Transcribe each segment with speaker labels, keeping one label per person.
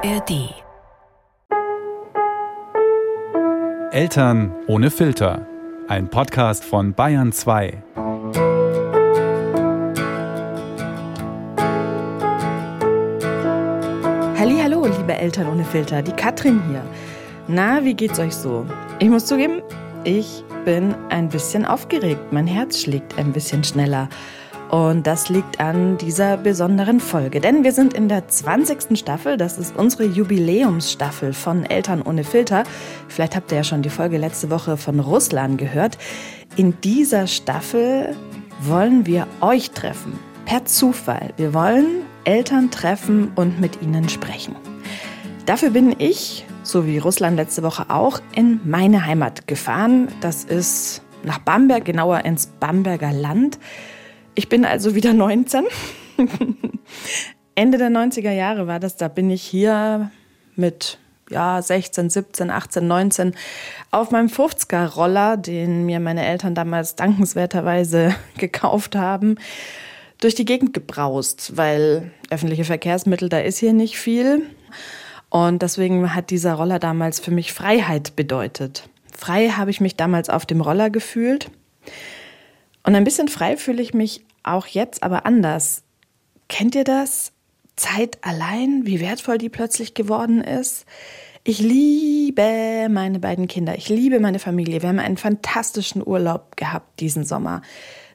Speaker 1: ARD.
Speaker 2: Eltern ohne Filter. Ein Podcast von Bayern 2.
Speaker 3: Hallo, liebe Eltern ohne Filter, die Katrin hier. Na, wie geht's euch so? Ich muss zugeben, ich bin ein bisschen aufgeregt. Mein Herz schlägt ein bisschen schneller. Und das liegt an dieser besonderen Folge, denn wir sind in der 20. Staffel. Das ist unsere Jubiläumsstaffel von Eltern ohne Filter. Vielleicht habt ihr ja schon die Folge letzte Woche von Russland gehört. In dieser Staffel wollen wir euch treffen. Per Zufall. Wir wollen Eltern treffen und mit ihnen sprechen. Dafür bin ich, so wie Russland letzte Woche auch, in meine Heimat gefahren. Das ist nach Bamberg, genauer ins Bamberger Land. Ich bin also wieder 19. Ende der 90er Jahre war das, da bin ich hier mit ja, 16, 17, 18, 19 auf meinem 50er Roller, den mir meine Eltern damals dankenswerterweise gekauft haben, durch die Gegend gebraust, weil öffentliche Verkehrsmittel, da ist hier nicht viel. Und deswegen hat dieser Roller damals für mich Freiheit bedeutet. Frei habe ich mich damals auf dem Roller gefühlt. Und ein bisschen frei fühle ich mich auch jetzt, aber anders. Kennt ihr das? Zeit allein, wie wertvoll die plötzlich geworden ist. Ich liebe meine beiden Kinder. Ich liebe meine Familie. Wir haben einen fantastischen Urlaub gehabt diesen Sommer.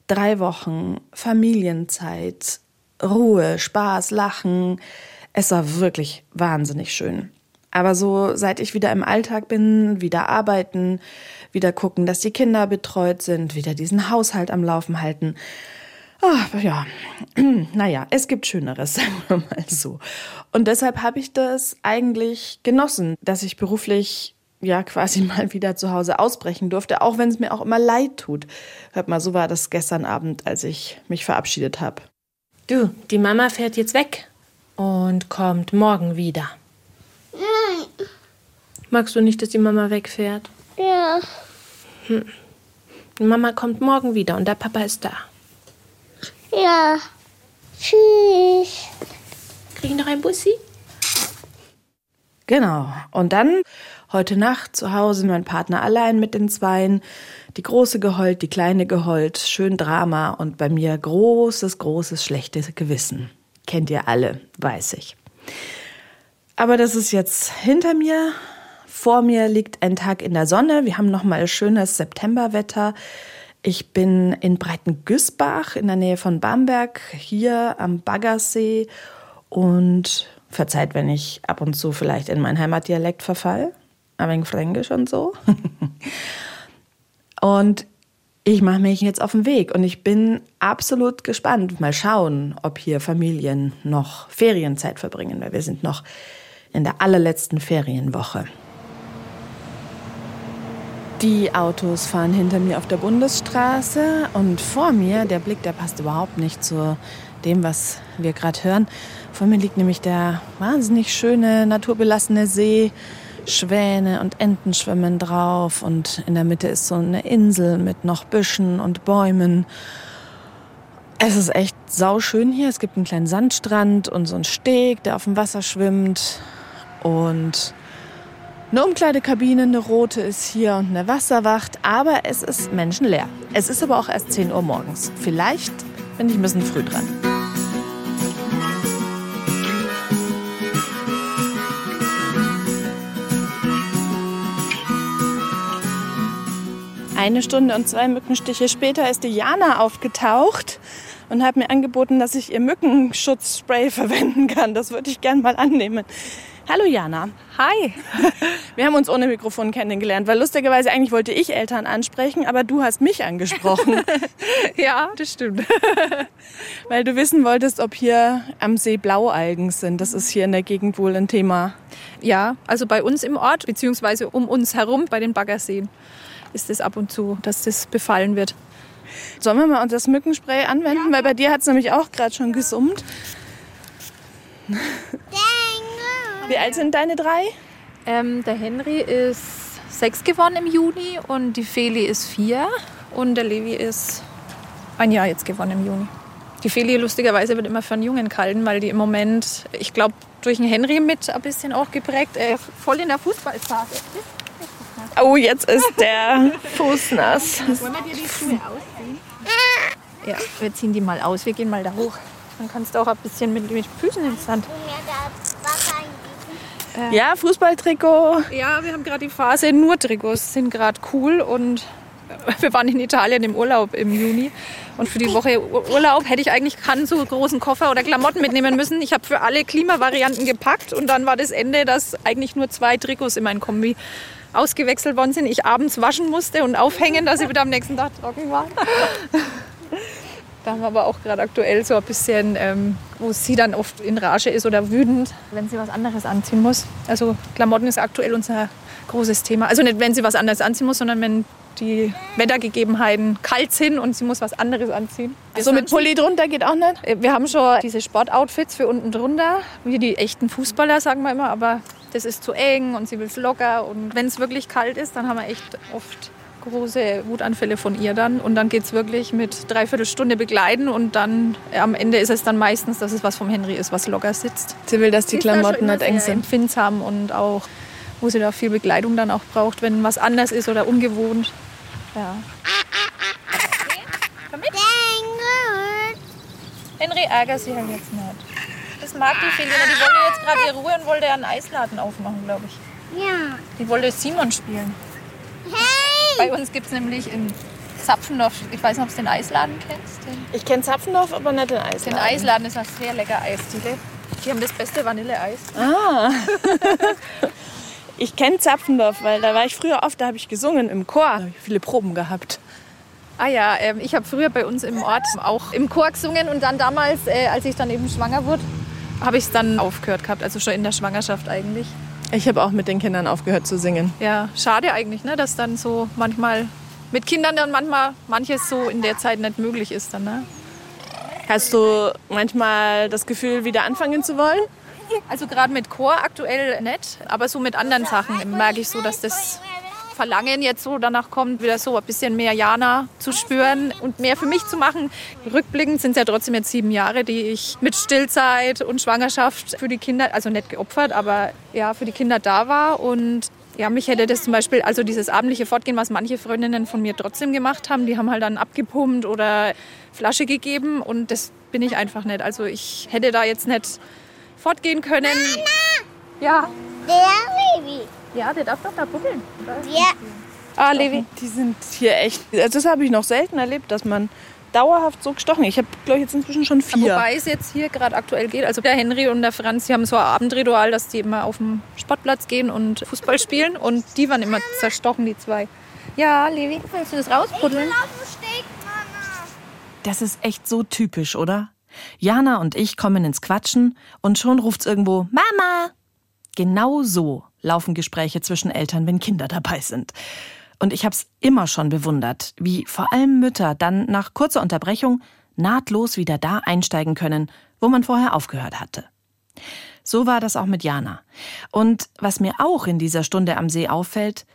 Speaker 3: Drei Wochen Familienzeit, Ruhe, Spaß, Lachen. Es war wirklich wahnsinnig schön. Aber so, seit ich wieder im Alltag bin, wieder arbeiten, wieder gucken, dass die Kinder betreut sind, wieder diesen Haushalt am Laufen halten, Ach, ja, naja, es gibt Schöneres, sagen wir mal so. Und deshalb habe ich das eigentlich genossen, dass ich beruflich ja quasi mal wieder zu Hause ausbrechen durfte, auch wenn es mir auch immer leid tut. Hört mal, so war das gestern Abend, als ich mich verabschiedet habe.
Speaker 4: Du, die Mama fährt jetzt weg und kommt morgen wieder.
Speaker 5: Nein.
Speaker 4: Magst du nicht, dass die Mama wegfährt?
Speaker 5: Ja.
Speaker 4: Hm. Die Mama kommt morgen wieder und der Papa ist da.
Speaker 5: Ja. Tschüss.
Speaker 4: Krieg ich noch ein Bussi?
Speaker 3: Genau. Und dann heute Nacht zu Hause mein Partner allein mit den Zweien. Die große geheult, die kleine geheult, schön Drama und bei mir großes, großes, schlechtes Gewissen. Kennt ihr alle, weiß ich. Aber das ist jetzt hinter mir. Vor mir liegt ein Tag in der Sonne. Wir haben noch mal schönes Septemberwetter. Ich bin in Breitengüßbach in der Nähe von Bamberg, hier am Baggersee und verzeiht, wenn ich ab und zu vielleicht in meinen Heimatdialekt verfall, ein wenig Fränkisch und so. und ich mache mich jetzt auf den Weg und ich bin absolut gespannt. Mal schauen, ob hier Familien noch Ferienzeit verbringen, weil wir sind noch in der allerletzten Ferienwoche. Die Autos fahren hinter mir auf der Bundesstraße und vor mir, der Blick, der passt überhaupt nicht zu dem, was wir gerade hören. Vor mir liegt nämlich der wahnsinnig schöne, naturbelassene See. Schwäne und Enten schwimmen drauf und in der Mitte ist so eine Insel mit noch Büschen und Bäumen. Es ist echt sauschön hier. Es gibt einen kleinen Sandstrand und so einen Steg, der auf dem Wasser schwimmt. Und eine Umkleidekabine, eine rote ist hier und eine Wasserwacht, aber es ist menschenleer. Es ist aber auch erst 10 Uhr morgens. Vielleicht bin ich ein bisschen früh dran. Eine Stunde und zwei Mückenstiche später ist die Jana aufgetaucht und hat mir angeboten, dass ich ihr Mückenschutzspray verwenden kann. Das würde ich gern mal annehmen. Hallo Jana.
Speaker 6: Hi.
Speaker 3: Wir haben uns ohne Mikrofon kennengelernt, weil lustigerweise eigentlich wollte ich Eltern ansprechen, aber du hast mich angesprochen.
Speaker 6: ja, das stimmt.
Speaker 3: weil du wissen wolltest, ob hier am See Blaualgen sind. Das ist hier in der Gegend wohl ein Thema.
Speaker 6: Ja, also bei uns im Ort, beziehungsweise um uns herum bei den Baggerseen ist es ab und zu, dass das befallen wird.
Speaker 3: Sollen wir mal das Mückenspray anwenden? Ja. Weil bei dir hat es nämlich auch gerade schon gesummt. Wie alt sind deine drei?
Speaker 6: Ähm, der Henry ist sechs geworden im Juni und die Feli ist vier und der Levi ist ein Jahr jetzt geworden im Juni. Die Feli lustigerweise wird immer für einen Jungen gehalten, weil die im Moment, ich glaube, durch den Henry mit ein bisschen auch geprägt, äh, voll in der Fußballphase ist.
Speaker 3: Oh, jetzt ist der Fuß nass.
Speaker 6: Wollen wir dir die Schuhe ausziehen? Ja, wir ziehen die mal aus. Wir gehen mal da hoch. Dann kannst du auch ein bisschen mit, mit Füßen ins Sand.
Speaker 5: Eingießen.
Speaker 3: Ja, Fußballtrikot.
Speaker 6: Ja, wir haben gerade die Phase, nur Trikots sind gerade cool und wir waren in Italien im Urlaub im Juni und für die Woche Ur- Urlaub hätte ich eigentlich keinen so großen Koffer oder Klamotten mitnehmen müssen. Ich habe für alle Klimavarianten gepackt und dann war das Ende, dass eigentlich nur zwei Trikots in mein Kombi ausgewechselt worden sind. Ich abends waschen musste und aufhängen, dass sie wieder am nächsten Tag trocken waren. Da haben wir aber auch gerade aktuell so ein bisschen, ähm, wo sie dann oft in Rage ist oder wütend, wenn sie was anderes anziehen muss. Also Klamotten ist aktuell unser großes Thema. Also nicht, wenn sie was anderes anziehen muss, sondern wenn die Wettergegebenheiten kalt sind und sie muss was anderes anziehen.
Speaker 3: So mit Pulli drunter geht auch nicht.
Speaker 6: Äh, Wir haben schon diese Sportoutfits für unten drunter, wie die echten Fußballer, sagen wir immer, aber das ist zu eng und sie will es locker. Und wenn es wirklich kalt ist, dann haben wir echt oft große Wutanfälle von ihr dann. Und dann geht es wirklich mit dreiviertel Stunde begleiten und dann äh, am Ende ist es dann meistens, dass es was vom Henry ist, was locker sitzt.
Speaker 3: Sie will, dass die
Speaker 6: da
Speaker 3: Klamotten nicht eng
Speaker 6: sehr
Speaker 3: sind.
Speaker 6: Empfindsam und auch, wo sie da viel Begleitung dann auch braucht, wenn was anders ist oder ungewohnt. Ja. Henry ärgert sie halt jetzt nicht. Das mag die Felina. Die wollte jetzt gerade ihre Ruhe und wollte einen Eisladen aufmachen, glaube ich.
Speaker 5: Ja.
Speaker 6: Die wollte Simon spielen.
Speaker 5: Hey!
Speaker 6: Bei uns gibt es nämlich in Zapfendorf, ich weiß nicht, ob du den Eisladen kennst. Den,
Speaker 3: Ich kenne Zapfendorf, aber nicht den
Speaker 6: den
Speaker 3: Eisladen.
Speaker 6: Eisladen ist ein sehr lecker Eisdiele. Die haben das beste Vanilleeis.
Speaker 3: Ich kenne Zapfendorf, weil da war ich früher oft, da habe ich gesungen im Chor. Da habe ich viele Proben gehabt.
Speaker 6: Ah ja, ähm, ich habe früher bei uns im Ort auch im Chor gesungen und dann damals, äh, als ich dann eben schwanger wurde, habe ich es dann aufgehört gehabt, also schon in der Schwangerschaft eigentlich.
Speaker 3: Ich habe auch mit den Kindern aufgehört zu singen.
Speaker 6: Ja, schade eigentlich, ne, dass dann so manchmal mit Kindern dann manchmal manches so in der Zeit nicht möglich ist dann, ne?
Speaker 3: Hast du manchmal das Gefühl, wieder anfangen zu wollen?
Speaker 6: Also gerade mit Chor aktuell nicht, aber so mit anderen Sachen merke ich so, dass das Verlangen jetzt so danach kommt, wieder so ein bisschen mehr Jana zu spüren und mehr für mich zu machen. Rückblickend sind es ja trotzdem jetzt sieben Jahre, die ich mit Stillzeit und Schwangerschaft für die Kinder, also nicht geopfert, aber ja, für die Kinder da war und ja, mich hätte das zum Beispiel, also dieses abendliche Fortgehen, was manche Freundinnen von mir trotzdem gemacht haben, die haben halt dann abgepumpt oder Flasche gegeben und das bin ich einfach nicht. Also ich hätte da jetzt nicht fortgehen können. Ja,
Speaker 5: Der Baby.
Speaker 6: Ja, der darf doch da buddeln.
Speaker 5: Ja.
Speaker 6: Ah, Levi.
Speaker 3: Die sind hier echt. Also das habe ich noch selten erlebt, dass man dauerhaft so gestochen. Ich habe, glaube ich, jetzt inzwischen schon vier.
Speaker 6: Wobei es jetzt hier gerade aktuell geht. Also der Henry und der Franz, die haben so ein Abendritual, dass die immer auf den Sportplatz gehen und Fußball spielen. Und die waren immer zerstochen, die zwei. Ja, Levi, willst du das rausbuddeln?
Speaker 5: Auf dem Steg, Mama.
Speaker 1: Das ist echt so typisch, oder? Jana und ich kommen ins Quatschen und schon ruft's irgendwo Mama. Genau so laufen Gespräche zwischen Eltern, wenn Kinder dabei sind. Und ich hab's immer schon bewundert, wie vor allem Mütter dann nach kurzer Unterbrechung nahtlos wieder da einsteigen können, wo man vorher aufgehört hatte. So war das auch mit Jana. Und was mir auch in dieser Stunde am See auffällt,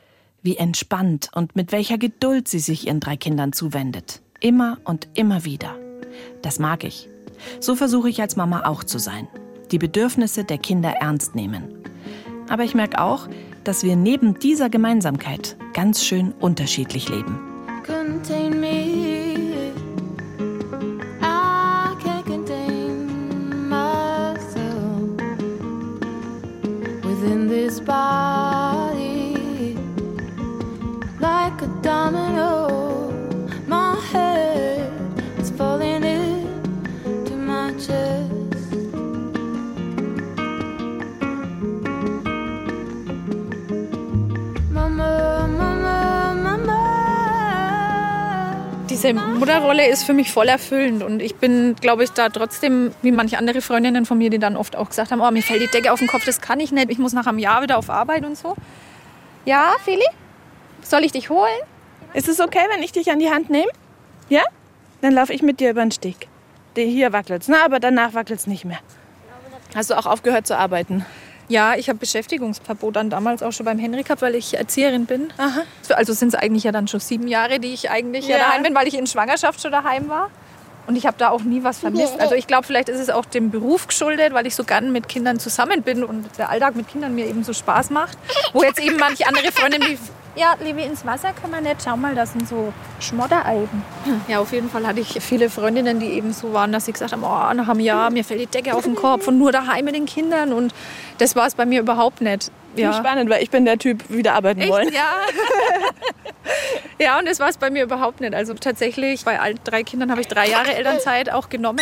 Speaker 1: wie entspannt und mit welcher Geduld sie sich ihren drei Kindern zuwendet. Immer und immer wieder. Das mag ich. So versuche ich als Mama auch zu sein. Die Bedürfnisse der Kinder ernst nehmen. Aber ich merke auch, dass wir neben dieser Gemeinsamkeit ganz schön unterschiedlich leben.
Speaker 7: contain
Speaker 6: Diese Mutterrolle ist für mich voll erfüllend. Und ich bin, glaube ich, da trotzdem, wie manche andere Freundinnen von mir, die dann oft auch gesagt haben, oh, mir fällt die Decke auf den Kopf, das kann ich nicht. Ich muss nach einem Jahr wieder auf Arbeit und so. Ja, Feli? Soll ich dich holen?
Speaker 3: Ist es okay, wenn ich dich an die Hand nehme? Ja? Dann laufe ich mit dir über den Steg. Der hier wackelt's, ne? aber danach wackelt's nicht mehr. Hast du auch aufgehört zu arbeiten?
Speaker 6: Ja, ich habe Beschäftigungsverbot dann damals auch schon beim Henry gehabt, weil ich Erzieherin bin. Also sind es eigentlich ja dann schon sieben Jahre, die ich eigentlich ja.
Speaker 3: Ja.
Speaker 6: daheim bin, weil ich in Schwangerschaft schon daheim war. Und ich habe da auch nie was vermisst. Also ich glaube, vielleicht ist es auch dem Beruf geschuldet, weil ich so gern mit Kindern zusammen bin und der Alltag mit Kindern mir eben so Spaß macht. Wo jetzt eben manche andere Freunde mich ja, Levi, ins Wasser kann man nicht. Schau mal, das sind so Schmoddereiben. Ja, auf jeden Fall hatte ich viele Freundinnen, die eben so waren, dass sie gesagt haben, oh, nach einem Jahr, mir fällt die Decke auf den Kopf und nur daheim mit den Kindern. Und das war es bei mir überhaupt nicht.
Speaker 5: Ja. Spannend, weil ich bin der Typ, wieder arbeiten
Speaker 6: Echt?
Speaker 5: wollen.
Speaker 6: Ja. ja, und das war es bei mir überhaupt nicht. Also tatsächlich, bei allen drei Kindern habe ich drei Jahre Elternzeit auch genommen.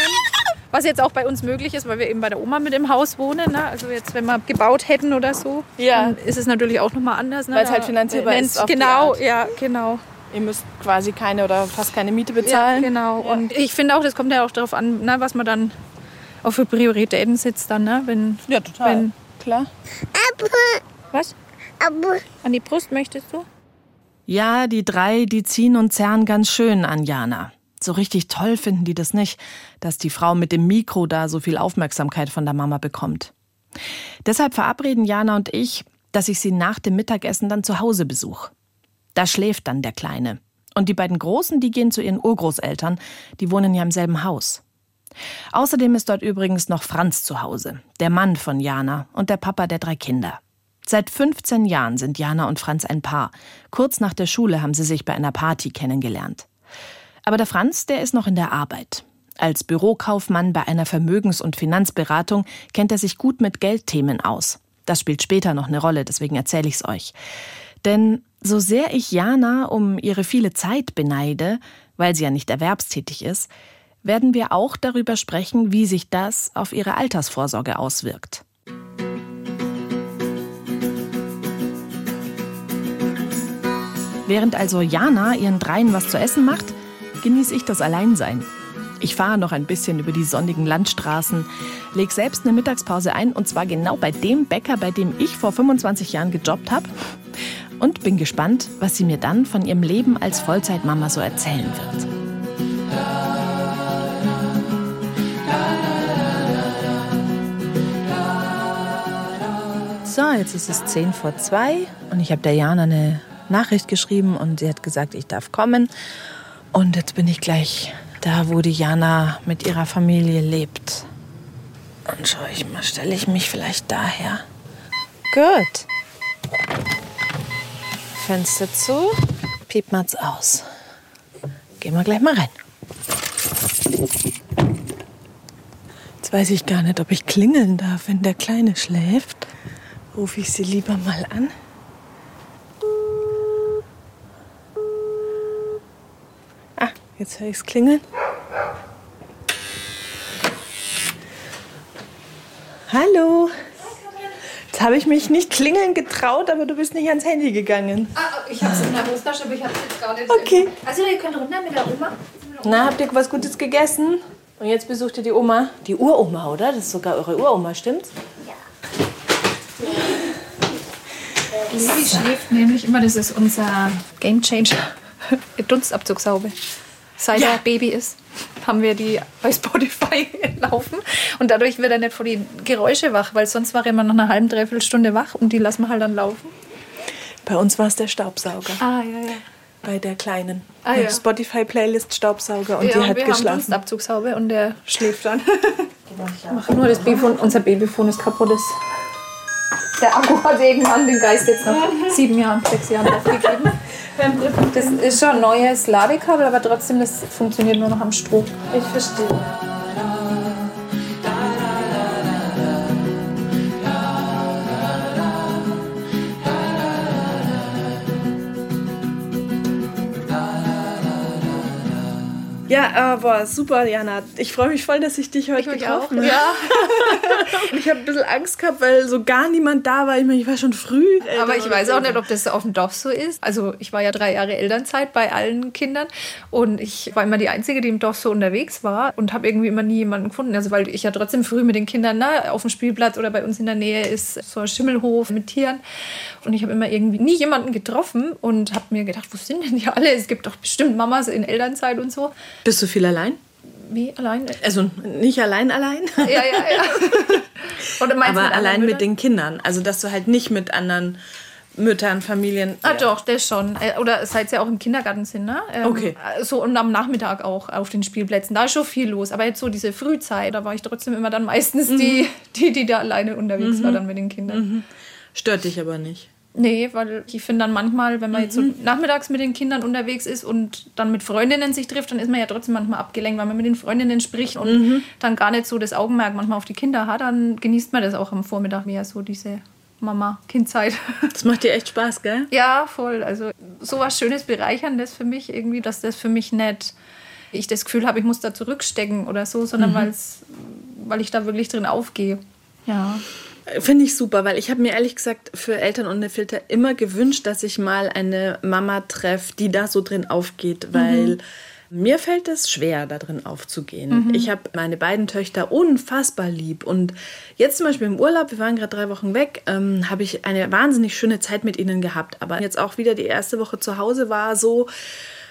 Speaker 6: Was jetzt auch bei uns möglich ist, weil wir eben bei der Oma mit im Haus wohnen. Ne? Also jetzt, wenn wir gebaut hätten oder so,
Speaker 5: Ja.
Speaker 6: dann ist es natürlich auch nochmal anders. Ne?
Speaker 5: Weil es halt
Speaker 6: Da-
Speaker 5: finanzierbar
Speaker 6: wenn's-
Speaker 5: ist auf die
Speaker 6: Genau,
Speaker 5: Art.
Speaker 6: ja, genau.
Speaker 5: Ihr müsst quasi keine oder fast keine Miete
Speaker 6: Ja,
Speaker 5: bezahlen.
Speaker 6: genau. Und ich finde auch, das kommt ja auch darauf an, ne, was man dann auch für Prioritäten setzt dann, ne? Wenn,
Speaker 5: Ja, total.
Speaker 6: Wenn,
Speaker 5: Klar.
Speaker 6: was?
Speaker 8: Aber
Speaker 6: An die Brust möchtest du?
Speaker 3: Ja, die drei, die ziehen und zerren ganz schön an Jana. So richtig toll finden die das nicht, dass die Frau mit dem Mikro da so viel Aufmerksamkeit von der Mama bekommt. Deshalb verabreden Jana und ich, dass ich sie nach dem Mittagessen dann zu Hause besuche. Da schläft dann der Kleine. Und die beiden Großen, die gehen zu ihren Urgroßeltern, die wohnen ja im selben Haus. Außerdem ist dort übrigens noch Franz zu Hause, der Mann von Jana und der Papa der drei Kinder. Seit 15 Jahren sind Jana und Franz ein Paar. Kurz nach der Schule haben sie sich bei einer Party kennengelernt. Aber der Franz, der ist noch in der Arbeit. Als Bürokaufmann bei einer Vermögens- und Finanzberatung kennt er sich gut mit Geldthemen aus. Das spielt später noch eine Rolle, deswegen erzähle ich's euch. Denn so sehr ich Jana um ihre viele Zeit beneide, weil sie ja nicht erwerbstätig ist, werden wir auch darüber sprechen, wie sich das auf ihre Altersvorsorge auswirkt. Während also Jana ihren Dreien was zu essen macht, genieße ich das Alleinsein. Ich fahre noch ein bisschen über die sonnigen Landstraßen, leg selbst eine Mittagspause ein und zwar genau bei dem Bäcker, bei dem ich vor 25 Jahren gejobbt habe und bin gespannt, was sie mir dann von ihrem Leben als Vollzeitmama so erzählen wird. So, jetzt ist es 10 vor 2 und ich habe der Jana eine Nachricht geschrieben und sie hat gesagt, ich darf kommen. Und jetzt bin ich gleich da, wo die Jana mit ihrer Familie lebt. Und schaue ich mal, stelle ich mich vielleicht daher. Gut. Fenster zu, Piepmatz aus. Gehen wir gleich mal rein. Jetzt weiß ich gar nicht, ob ich klingeln darf, wenn der Kleine schläft. Rufe ich sie lieber mal an. Jetzt höre ich es klingeln. Hallo. Jetzt habe ich mich nicht klingeln getraut, aber du bist nicht ans Handy gegangen.
Speaker 6: Ah, ich habe es in der Hosentasche, aber ich habe es jetzt gar nicht.
Speaker 3: Okay.
Speaker 6: Also ihr könnt runter mit der Oma.
Speaker 3: Na, habt ihr was Gutes gegessen? Und jetzt besucht ihr die Oma. Die Uroma, oder? Das ist sogar eure Uroma, stimmt's?
Speaker 6: Levi schläft nämlich immer, das ist unser Game Changer. Dunstabzugshaube. Seit
Speaker 3: Ja.
Speaker 6: er Baby ist, haben wir die bei Spotify laufen. Und dadurch wird er nicht vor die Geräusche wach, weil sonst war er immer nach einer halben, dreiviertel Stunde wach und die lassen wir halt dann laufen.
Speaker 5: Bei uns war es der Staubsauger.
Speaker 6: Ah, ja, ja.
Speaker 5: Bei der Kleinen.
Speaker 6: Ah,
Speaker 5: Eine
Speaker 6: ja.
Speaker 5: Spotify-Playlist Staubsauger und
Speaker 6: ja,
Speaker 5: die
Speaker 6: und
Speaker 5: hat
Speaker 6: wir haben
Speaker 5: geschlafen.
Speaker 6: Dunstabzugshaube und der schläft dann. Mach nur das Babyphone, unser Babyphone ist kaputt. Ist. Der Akku hat irgendwann den Geist jetzt nach sieben Jahren, sechs Jahren aufgegeben. Das ist schon ein neues Ladekabel, aber trotzdem, das funktioniert nur noch am Strom.
Speaker 5: Ich verstehe. Ja, aber super, Jana. Ich freue mich voll, dass ich dich heute
Speaker 6: mich
Speaker 5: getroffen habe. Und ich habe ein bisschen Angst gehabt, weil so gar niemand da war. Ich meine, ich war schon früh.
Speaker 6: Aber ich weiß auch nicht, ob das auf dem Dorf so ist. Also ich war ja drei Jahre Elternzeit bei allen Kindern und ich war immer die Einzige, die im Dorf so unterwegs war und habe irgendwie immer nie jemanden gefunden. Also weil ich ja trotzdem früh mit den Kindern na, auf dem Spielplatz oder bei uns in der Nähe ist so ein Schimmelhof mit Tieren und ich habe immer irgendwie nie jemanden getroffen und habe mir gedacht, wo sind denn die alle? Es gibt doch bestimmt Mamas in Elternzeit und so.
Speaker 5: Bist du viel allein?
Speaker 6: Wie allein?
Speaker 5: Also nicht allein allein,
Speaker 6: Ja, ja, ja. Oder meinst
Speaker 5: aber allein mit den Kindern. Also dass du halt nicht mit anderen
Speaker 3: Müttern, Familien.
Speaker 6: Ah, doch, das schon. Äh, Oder seit sie auch im Kindergarten sind, ne? Ähm,
Speaker 3: Okay.
Speaker 6: So und am Nachmittag auch auf den Spielplätzen. Da ist schon viel los. Aber jetzt so diese Frühzeit, da war ich trotzdem immer dann meistens
Speaker 3: Mhm.
Speaker 6: die, die, die da alleine unterwegs war dann mit den Kindern.
Speaker 3: Stört dich aber nicht.
Speaker 6: Nee, weil ich finde dann manchmal, wenn man jetzt so
Speaker 3: Mhm.
Speaker 6: nachmittags mit den Kindern unterwegs ist und dann mit Freundinnen sich trifft, dann ist man ja trotzdem manchmal abgelenkt, weil man mit den Freundinnen spricht und
Speaker 3: Mhm.
Speaker 6: dann gar nicht so das Augenmerk manchmal auf die Kinder hat, dann genießt man das auch am Vormittag mehr, so diese Mama-Kind-Zeit.
Speaker 3: Das macht dir echt Spaß, gell?
Speaker 6: Ja, voll. Also sowas Schönes, Bereicherndes für mich irgendwie, dass das für mich nicht, ich das Gefühl habe, ich muss da zurückstecken oder so, sondern weil's, weil ich da wirklich drin aufgehe. Ja.
Speaker 3: Finde ich super, weil ich habe mir ehrlich gesagt für Eltern ohne Filter immer gewünscht, dass ich mal eine Mama treffe, die da so drin aufgeht, weil mir fällt es schwer, da drin aufzugehen. Ich habe meine beiden Töchter unfassbar lieb und jetzt zum Beispiel im Urlaub, wir waren gerade drei Wochen weg, ähm, habe ich eine wahnsinnig schöne Zeit mit ihnen gehabt. Aber jetzt auch wieder die erste Woche zu Hause war so,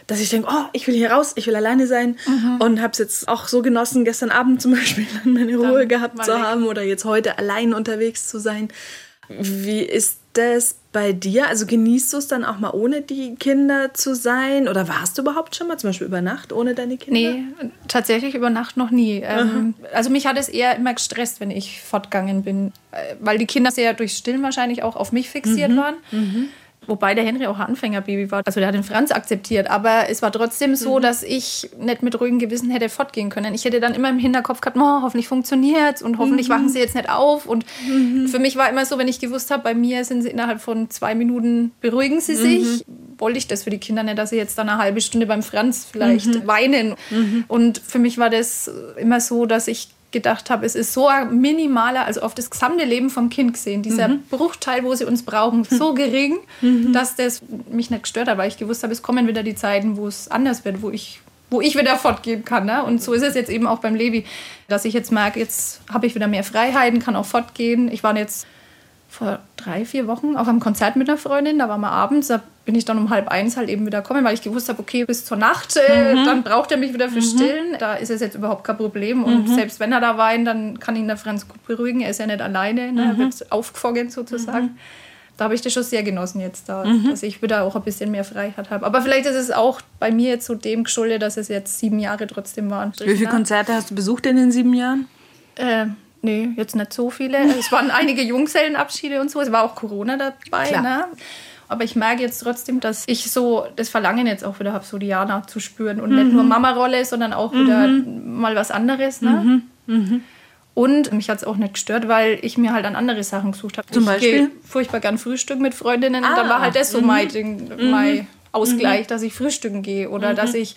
Speaker 3: dass ich denke, oh, ich will hier raus, ich will alleine sein. Und habe es jetzt auch so genossen, gestern Abend zum Beispiel dann meine Ruhe gehabt
Speaker 6: mal
Speaker 3: zu
Speaker 6: weg.
Speaker 3: haben oder jetzt heute allein unterwegs zu sein. Wie ist das bei dir? Also genießt du es dann auch mal ohne die Kinder zu sein? Oder warst du überhaupt schon mal zum Beispiel über Nacht ohne deine Kinder?
Speaker 6: Nee, tatsächlich über Nacht noch nie. Ähm, also mich hat es eher immer gestresst, wenn ich fortgegangen bin, äh, weil die Kinder sehr durch Stillen wahrscheinlich auch auf mich fixiert waren. Wobei der Henry auch ein Anfängerbaby war. Also der hat den Franz akzeptiert. Aber es war trotzdem so, dass ich nicht mit ruhigem Gewissen hätte fortgehen können. Ich hätte dann immer im Hinterkopf gehabt, oh, hoffentlich funktioniert und hoffentlich wachen sie jetzt nicht auf. Und für mich war immer so, wenn ich gewusst habe, bei mir sind sie innerhalb von zwei Minuten, beruhigen sie sich. Wollte ich das für die Kinder nicht, dass sie jetzt dann eine halbe Stunde beim Franz vielleicht weinen. Und für mich war das immer so, dass ich gedacht habe, es ist so ein minimaler, also auf das gesamte Leben vom Kind gesehen, dieser Bruchteil, wo sie uns brauchen, so gering, dass das mich nicht gestört hat, weil ich gewusst habe, es kommen wieder die Zeiten, wo es anders wird, wo ich wo ich wieder fortgehen kann. Ne? Und so ist es jetzt eben auch beim Levi, dass ich jetzt merke, jetzt habe ich wieder mehr Freiheiten, kann auch fortgehen. Ich war jetzt vor drei, vier Wochen auf einem Konzert mit einer Freundin. Da waren wir abends, da bin ich dann um halb eins halt eben wieder gekommen, weil ich gewusst habe, okay, bis zur Nacht, äh, dann braucht er mich wieder für Stillen. Da ist es jetzt überhaupt kein Problem. Und selbst wenn er da weint, dann kann ihn der Franz gut beruhigen. Er ist ja nicht alleine, ne? er wird aufgefangen sozusagen. Da habe ich das schon sehr genossen jetzt da, dass ich wieder auch ein bisschen mehr Freiheit habe. Aber vielleicht ist es auch bei mir jetzt so dem geschuldet, dass es jetzt sieben Jahre trotzdem waren.
Speaker 3: Wie viele Konzerte hast du besucht in den sieben Jahren?
Speaker 6: Äh, nee, jetzt nicht so viele. Es waren einige Jungsellenabschiede und so. Es war auch Corona dabei.
Speaker 3: Klar.
Speaker 6: Ne? Aber ich merke jetzt trotzdem, dass ich so das Verlangen jetzt auch wieder habe, so Diana zu spüren. Und nicht nur Mama-Rolle, sondern auch wieder mal was anderes. Ne? Und mich hat es auch nicht gestört, weil ich mir halt an andere Sachen gesucht habe.
Speaker 3: Zum
Speaker 6: ich
Speaker 3: Beispiel?
Speaker 6: furchtbar gern Frühstück mit Freundinnen. und dann war halt das so mein, Ding, mein Ausgleich, dass ich frühstücken gehe. Oder dass ich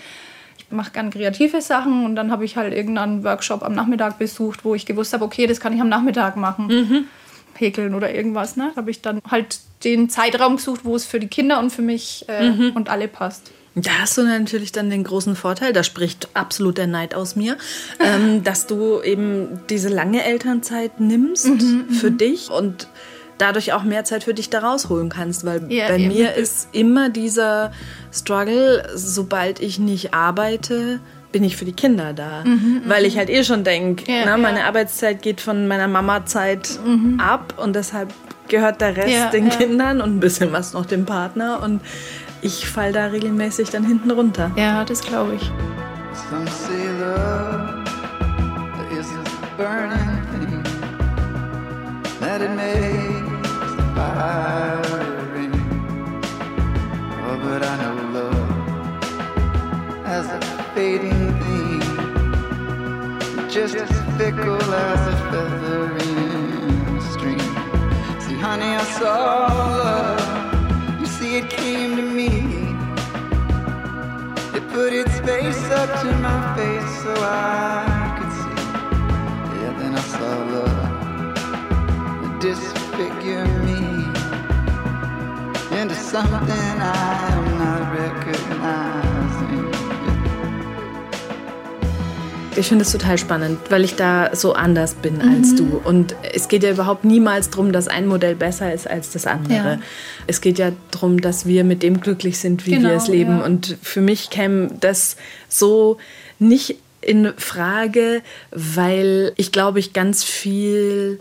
Speaker 6: mache gern kreative Sachen und dann habe ich halt irgendeinen Workshop am Nachmittag besucht, wo ich gewusst habe, okay, das kann ich am Nachmittag machen. Häkeln oder irgendwas. Ne? Da habe ich dann halt den Zeitraum gesucht, wo es für die Kinder und für mich äh, und alle passt.
Speaker 3: Da hast du natürlich dann den großen Vorteil, da spricht absolut der Neid aus mir, ähm, dass du eben diese lange Elternzeit nimmst für dich und dadurch auch mehr Zeit für dich da rausholen kannst. Weil
Speaker 6: Ja,
Speaker 3: bei
Speaker 6: eben.
Speaker 3: mir ist immer dieser Struggle, sobald ich nicht arbeite, bin ich für die Kinder da. Weil ich halt eh schon denke,
Speaker 6: Ja,
Speaker 3: na, meine
Speaker 6: ja.
Speaker 3: Arbeitszeit geht von meiner Mama-Zeit ab und deshalb gehört der Rest
Speaker 6: Ja,
Speaker 3: den
Speaker 6: ja.
Speaker 3: Kindern und ein bisschen was noch dem Partner und ich fall da regelmäßig dann hinten runter.
Speaker 6: Ja, das glaube ich.
Speaker 9: Some say love is a burning thing that it makes the. Oh, but I know love as a fading thing, just as fickle as a feather in a stream. See, honey, I saw love. You see, it came to me. It put its face up to my face so I could see. Yeah, then I saw love disfigure me into something I am not recognizing.
Speaker 3: Ich finde es total spannend, weil ich da so anders bin als du. Und es geht ja überhaupt niemals darum, dass ein Modell besser ist als das andere.
Speaker 6: Ja.
Speaker 3: Es geht ja darum, dass wir mit dem glücklich sind, wie
Speaker 6: Genau,
Speaker 3: wir es leben.
Speaker 6: ja.
Speaker 3: Und für mich käme das so nicht in Frage, weil ich glaube, ich ganz viel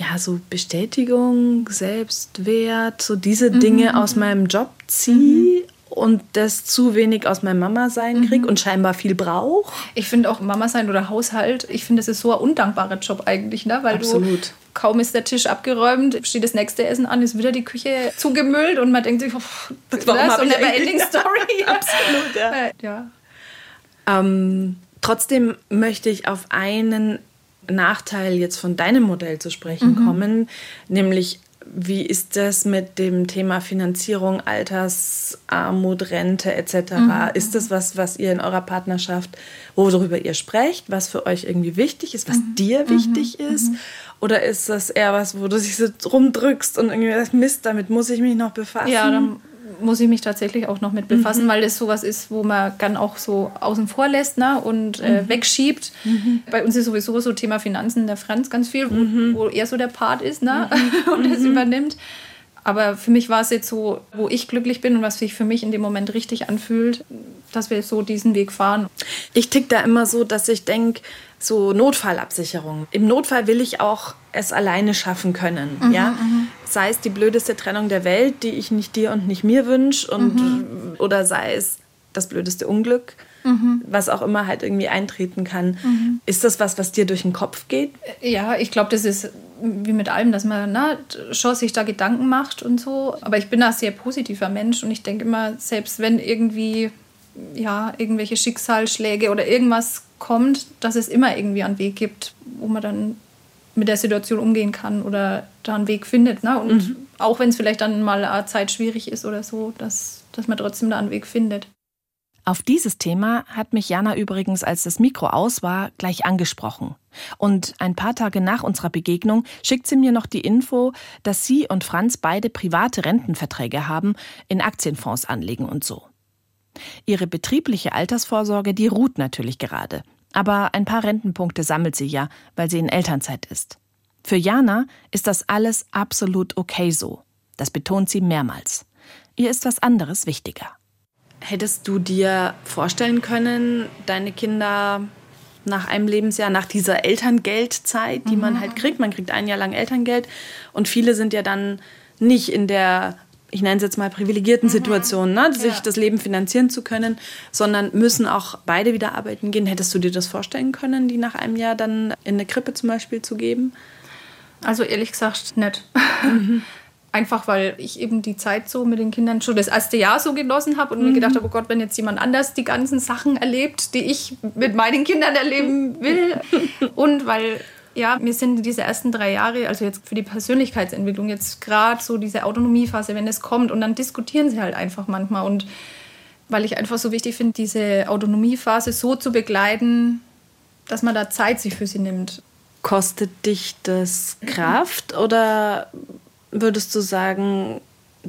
Speaker 3: ja, so Bestätigung, Selbstwert, so diese Dinge aus meinem Job ziehe und das zu wenig aus meinem Mama-Sein kriege und scheinbar viel brauche.
Speaker 6: Ich finde auch Mama sein oder Haushalt, ich finde, das ist so ein undankbarer Job eigentlich, ne? weil du
Speaker 3: Absolut.
Speaker 6: kaum ist der Tisch abgeräumt, steht das nächste Essen an, ist wieder die Küche zugemüllt und man denkt sich, pff, das
Speaker 3: hab
Speaker 6: so
Speaker 3: ich
Speaker 6: eine Ending Story.
Speaker 3: Absolut, ja.
Speaker 6: Äh, ja.
Speaker 3: Ähm, trotzdem möchte ich auf einen Nachteil jetzt von deinem Modell zu sprechen kommen, nämlich wie ist das mit dem Thema Finanzierung, Altersarmut, Rente etc.? Ist das was, was ihr in eurer Partnerschaft, worüber ihr sprecht, was für euch irgendwie wichtig ist, was dir wichtig ist? Oder ist das eher was, wo du dich so rumdrückst und irgendwie sagst, Mist, damit muss ich mich noch befassen?
Speaker 6: Ja, dann muss ich mich tatsächlich auch noch mit befassen, weil das sowas ist, wo man dann auch so außen vor lässt ne, und äh, wegschiebt. Bei uns ist sowieso so Thema Finanzen der Franz ganz viel, wo, wo er so der Part ist ne, und das übernimmt. Aber für mich war es jetzt so, wo ich glücklich bin und was sich für mich in dem Moment richtig anfühlt, dass wir so diesen Weg fahren.
Speaker 3: Ich tick da immer so, dass ich denke, so Notfallabsicherung. Im Notfall will ich auch es alleine schaffen können. ja? Sei es die blödeste Trennung der Welt, die ich nicht dir und nicht mir wünsche, und oder sei es das blödeste Unglück, was auch immer halt irgendwie eintreten kann. Ist das was, was dir durch den Kopf geht?
Speaker 6: Ja, ich glaube, das ist wie mit allem, dass man na, schon sich da Gedanken macht und so. Aber ich bin da ein sehr positiver Mensch und ich denke immer, selbst wenn irgendwie ja, irgendwelche Schicksalsschläge oder irgendwas kommt, dass es immer irgendwie einen Weg gibt, wo man dann mit der Situation umgehen kann oder da einen Weg findet. Ne? Und auch wenn es vielleicht dann mal eine Zeit schwierig ist oder so, dass, dass man trotzdem da einen Weg findet.
Speaker 1: Auf dieses Thema hat mich Jana übrigens, als das Mikro aus war, gleich angesprochen. Und ein paar Tage nach unserer Begegnung schickt sie mir noch die Info, dass sie und Franz beide private Rentenverträge haben, in Aktienfonds anlegen und so. Ihre betriebliche Altersvorsorge, die ruht natürlich gerade. Aber ein paar Rentenpunkte sammelt sie ja, weil sie in Elternzeit ist. Für Jana ist das alles absolut okay so. Das betont sie mehrmals. Ihr ist was anderes wichtiger.
Speaker 3: Hättest du dir vorstellen können, deine Kinder nach einem Lebensjahr, nach dieser Elterngeldzeit, die man halt kriegt, man kriegt ein Jahr lang Elterngeld und viele sind ja dann nicht in der, ich nenne es jetzt mal privilegierten Situation, ne, sich das Leben finanzieren zu können, sondern müssen auch beide wieder arbeiten gehen. Hättest du dir das vorstellen können, die nach einem Jahr dann in eine Krippe zum Beispiel zu geben?
Speaker 6: Also ehrlich gesagt nicht. Einfach weil ich eben die Zeit so mit den Kindern schon das erste Jahr so genossen habe und mir gedacht habe, oh Gott, wenn jetzt jemand anders die ganzen Sachen erlebt, die ich mit meinen Kindern erleben will. und weil, ja, mir sind diese ersten drei Jahre, also jetzt für die Persönlichkeitsentwicklung, jetzt gerade so diese Autonomiephase, wenn es kommt und dann diskutieren sie halt einfach manchmal. Und weil ich einfach so wichtig finde, diese Autonomiephase so zu begleiten, dass man da Zeit sich für sie nimmt.
Speaker 3: Kostet dich das Kraft oder würdest du sagen,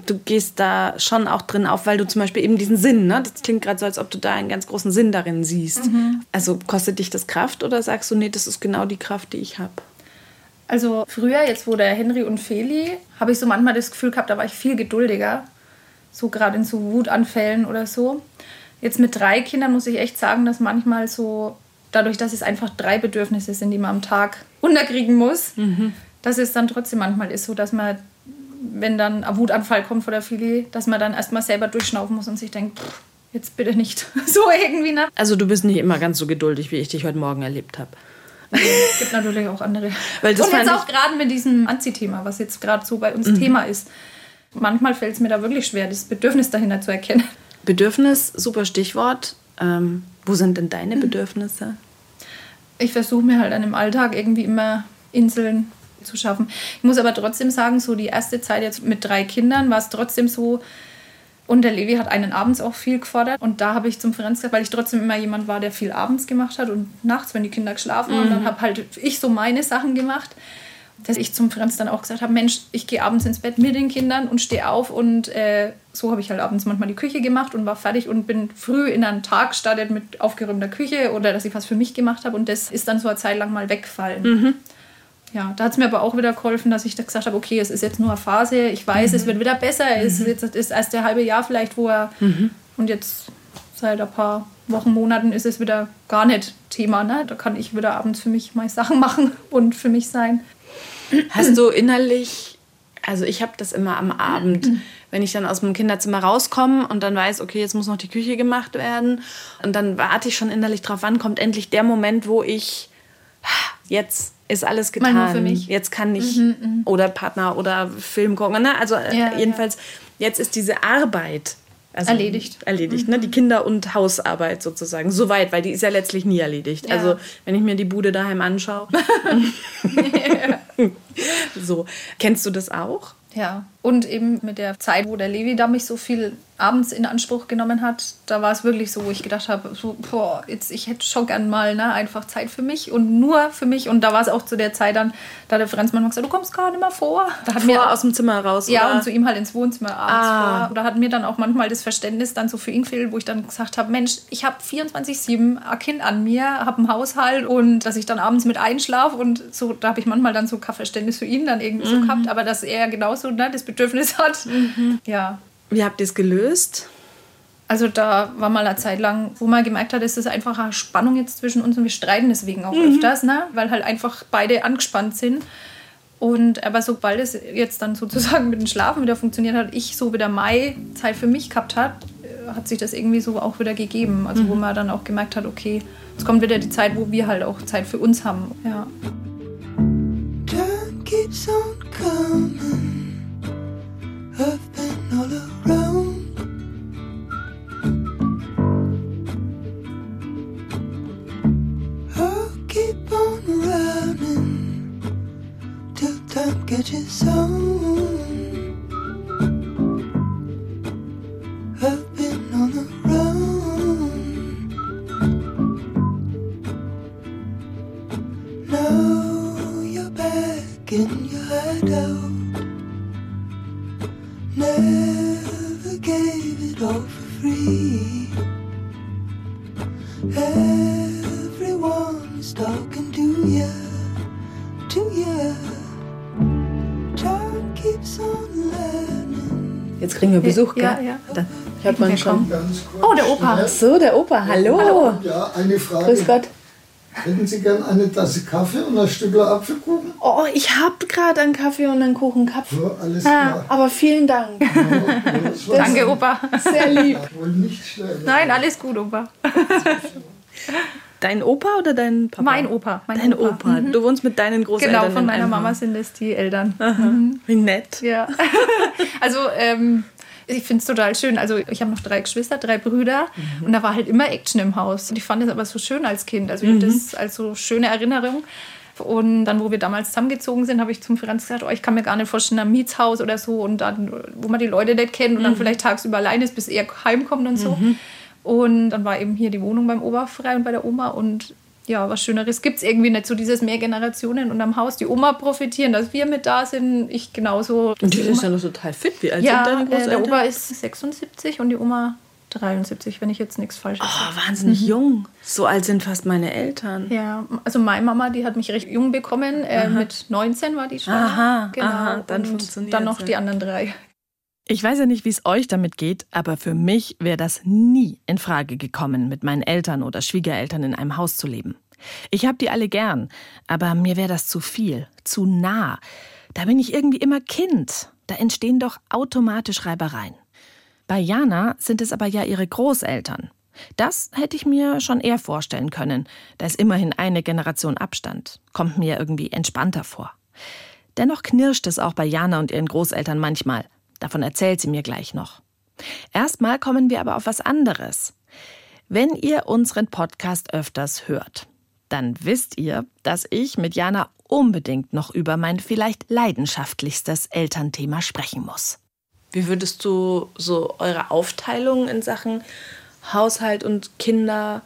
Speaker 3: du gehst da schon auch drin auf, weil du zum Beispiel eben diesen Sinn, ne? das klingt gerade so, als ob du da einen ganz großen Sinn darin siehst. Also kostet dich das Kraft oder sagst du, nee, das ist genau die Kraft, die ich habe?
Speaker 6: Also früher, jetzt wo der Henry und Feli, habe ich so manchmal das Gefühl gehabt, da war ich viel geduldiger. So gerade in so Wutanfällen oder so. Jetzt mit drei Kindern muss ich echt sagen, dass manchmal so, dadurch, dass es einfach drei Bedürfnisse sind, die man am Tag unterkriegen muss, dass es dann trotzdem manchmal ist, so dass man, wenn dann ein Wutanfall kommt vor der Feli, dass man dann erstmal selber durchschnaufen muss und sich denkt, pff, jetzt bitte nicht. so irgendwie, ne?
Speaker 3: Also du bist nicht immer ganz so geduldig, wie ich dich heute Morgen erlebt habe.
Speaker 6: Es gibt natürlich auch andere.
Speaker 3: Weil das
Speaker 6: und jetzt auch gerade mit diesem Anziehthema, was jetzt gerade so bei uns Thema ist. Manchmal fällt es mir da wirklich schwer, das Bedürfnis dahinter zu erkennen.
Speaker 3: Bedürfnis, super Stichwort. Ähm, wo sind denn deine Bedürfnisse?
Speaker 6: Ich versuche mir halt dann im Alltag irgendwie immer Inseln zu schaffen. Ich muss aber trotzdem sagen, so die erste Zeit jetzt mit drei Kindern war es trotzdem so, und der Levi hat einen abends auch viel gefordert. Und da habe ich zum Franz gesagt, weil ich trotzdem immer jemand war, der viel abends gemacht hat und nachts, wenn die Kinder geschlafen haben, dann habe halt ich so meine Sachen gemacht. Dass ich zum Franz dann auch gesagt habe, Mensch, ich gehe abends ins Bett mit den Kindern und stehe auf. Und äh, so habe ich halt abends manchmal die Küche gemacht und war fertig und bin früh in einen Tag gestartet mit aufgeräumter Küche oder dass ich was für mich gemacht habe. Und das ist dann so eine Zeit lang mal weggefallen. Ja, da hat es mir aber auch wieder geholfen, dass ich da gesagt habe, okay, es ist jetzt nur eine Phase, ich weiß, es wird wieder besser, es ist jetzt das erste halbe Jahr vielleicht, wo er und jetzt seit ein paar Wochen, Monaten ist es wieder gar nicht Thema, ne? Da kann ich wieder abends für mich meine Sachen machen und für mich sein.
Speaker 3: Hast du innerlich, also ich habe das immer am Abend, wenn ich dann aus dem Kinderzimmer rauskomme und dann weiß, okay, jetzt muss noch die Küche gemacht werden. Und dann warte ich schon innerlich drauf, wann kommt endlich der Moment, wo ich, jetzt ist alles getan.
Speaker 6: Mal nur für mich.
Speaker 3: Jetzt kann ich oder Partner oder Film gucken. Ne? Also äh,
Speaker 6: Ja,
Speaker 3: jedenfalls, jetzt ist diese Arbeit. Also
Speaker 6: Erledigt.
Speaker 3: Erledigt, ne? Die Kinder- und Hausarbeit sozusagen. Soweit, weil die ist ja letztlich nie erledigt.
Speaker 6: Ja.
Speaker 3: Also, wenn ich mir die Bude daheim anschaue. so. Kennst du das auch?
Speaker 6: Ja, und eben mit der Zeit, wo der Levi da mich so viel abends in Anspruch genommen hat, da war es wirklich so, wo ich gedacht habe, so, boah, jetzt, ich hätte schon gern mal ne, einfach Zeit für mich und nur für mich. Und da war es auch zu der Zeit dann, da der Franz manchmal gesagt, du kommst gar nicht mehr vor. Da hat
Speaker 3: Vor
Speaker 6: mir
Speaker 3: aus dem Zimmer raus,
Speaker 6: Ja,
Speaker 3: oder?
Speaker 6: und zu ihm halt ins Wohnzimmer abends
Speaker 3: Ah.
Speaker 6: vor. Da hat mir dann auch manchmal das Verständnis dann so für ihn gefehlt, wo ich dann gesagt habe, Mensch, ich habe 24-7 ein Kind an mir, habe einen Haushalt und dass ich dann abends mit einschlafe und so, da habe ich manchmal dann so kein Verständnis für ihn dann irgendwie so gehabt, aber dass er genauso ne, das Bedürfnis hat. Ja.
Speaker 3: Wie habt ihr es gelöst?
Speaker 6: Also da war mal eine Zeit lang, wo man gemerkt hat, es ist einfach eine Spannung jetzt zwischen uns und wir streiten deswegen auch öfters, ne? weil halt einfach beide angespannt sind. Und aber sobald es jetzt dann sozusagen mit dem Schlafen wieder funktioniert hat, ich so wieder Mai Zeit für mich gehabt hat, äh, hat sich das irgendwie so auch wieder gegeben. Also wo man dann auch gemerkt hat, okay, es kommt wieder die Zeit, wo wir halt auch Zeit für uns haben. Ja.
Speaker 9: Time keeps on coming. I've been all. I'll keep on running till time catches. I've been on the run. Now you're back in your hideout. Free. Everyone's talking to you, to you. Time keeps on learning.
Speaker 3: Jetzt kriegen wir Besuch,
Speaker 6: Ja,
Speaker 3: gell?
Speaker 6: ja.
Speaker 3: Da hört man schon.
Speaker 6: Oh, der Opa.
Speaker 3: Ach so, der Opa, hallo.
Speaker 10: Ja, eine Frage.
Speaker 3: Grüß Gott.
Speaker 10: Hätten Sie gern eine Tasse Kaffee und ein Stückchen Apfelkuchen?
Speaker 3: Oh, ich hab gerade einen Kaffee und einen Kuchen gehabt.
Speaker 10: Ja, alles
Speaker 3: Ah,
Speaker 10: klar.
Speaker 3: aber vielen Dank.
Speaker 10: War
Speaker 6: Danke, Opa.
Speaker 3: Sehr lieb.
Speaker 10: wohl nicht schlimm.
Speaker 6: Nein, alles gut, Opa.
Speaker 3: Dein Opa oder dein Papa?
Speaker 6: Mein Opa. Mein
Speaker 3: Dein Opa. Du wohnst mit deinen Großeltern
Speaker 6: Genau, von
Speaker 3: in
Speaker 6: meiner Mama sind es die Eltern.
Speaker 3: Wie nett.
Speaker 6: Ja. also, ähm, ich finde es total schön. Also, ich habe noch drei Geschwister, drei Brüder. Und da war halt immer Action im Haus. Und ich fand das aber so schön als Kind. Also, ich habe das als so schöne Erinnerung. Und dann, wo wir damals zusammengezogen sind, habe ich zum Franz gesagt, oh, ich kann mir gar nicht vorstellen, ein Mietshaus oder so. Und dann, wo man die Leute nicht kennt und dann vielleicht tagsüber allein ist, bis er heimkommt und so. Und dann war eben hier die Wohnung beim Opa frei und bei der Oma. Und ja, was Schöneres gibt es irgendwie nicht. So dieses mehr Generationen und am Haus die Oma profitieren, dass wir mit da sind. Ich genauso.
Speaker 3: Und die
Speaker 6: Die Oma-
Speaker 3: ja noch total fit. Wie alt
Speaker 6: ja,
Speaker 3: sind deine
Speaker 6: äh, der
Speaker 3: Großeltern?
Speaker 6: Opa ist 76 und die Oma 73, wenn ich jetzt nichts Falsches sage.
Speaker 3: oh, wahnsinnig jung. So alt sind fast meine Eltern.
Speaker 6: Ja, also meine Mama, die hat mich recht jung bekommen. Äh, mit 19 war die schwanger.
Speaker 3: Aha,
Speaker 6: genau.
Speaker 3: aha, dann
Speaker 6: und
Speaker 3: funktioniert's,
Speaker 6: dann noch
Speaker 3: ja.
Speaker 6: die anderen drei.
Speaker 1: Ich weiß ja nicht, wie es euch damit geht, aber für mich wäre das nie in Frage gekommen, mit meinen Eltern oder Schwiegereltern in einem Haus zu leben. Ich habe die alle gern, aber mir wäre das zu viel, zu nah. Da bin ich irgendwie immer Kind. Da entstehen doch automatisch Reibereien. Bei Jana sind es aber ja ihre Großeltern. Das hätte ich mir schon eher vorstellen können. Da ist immerhin eine Generation Abstand. Kommt mir irgendwie entspannter vor. Dennoch knirscht es auch bei Jana und ihren Großeltern manchmal. Davon erzählt sie mir gleich noch. Erstmal kommen wir aber auf was anderes. Wenn ihr unseren Podcast öfters hört, dann wisst ihr, dass ich mit Jana unbedingt noch über mein vielleicht leidenschaftlichstes Elternthema sprechen muss.
Speaker 3: Wie würdest du so eure Aufteilung in Sachen Haushalt und Kinder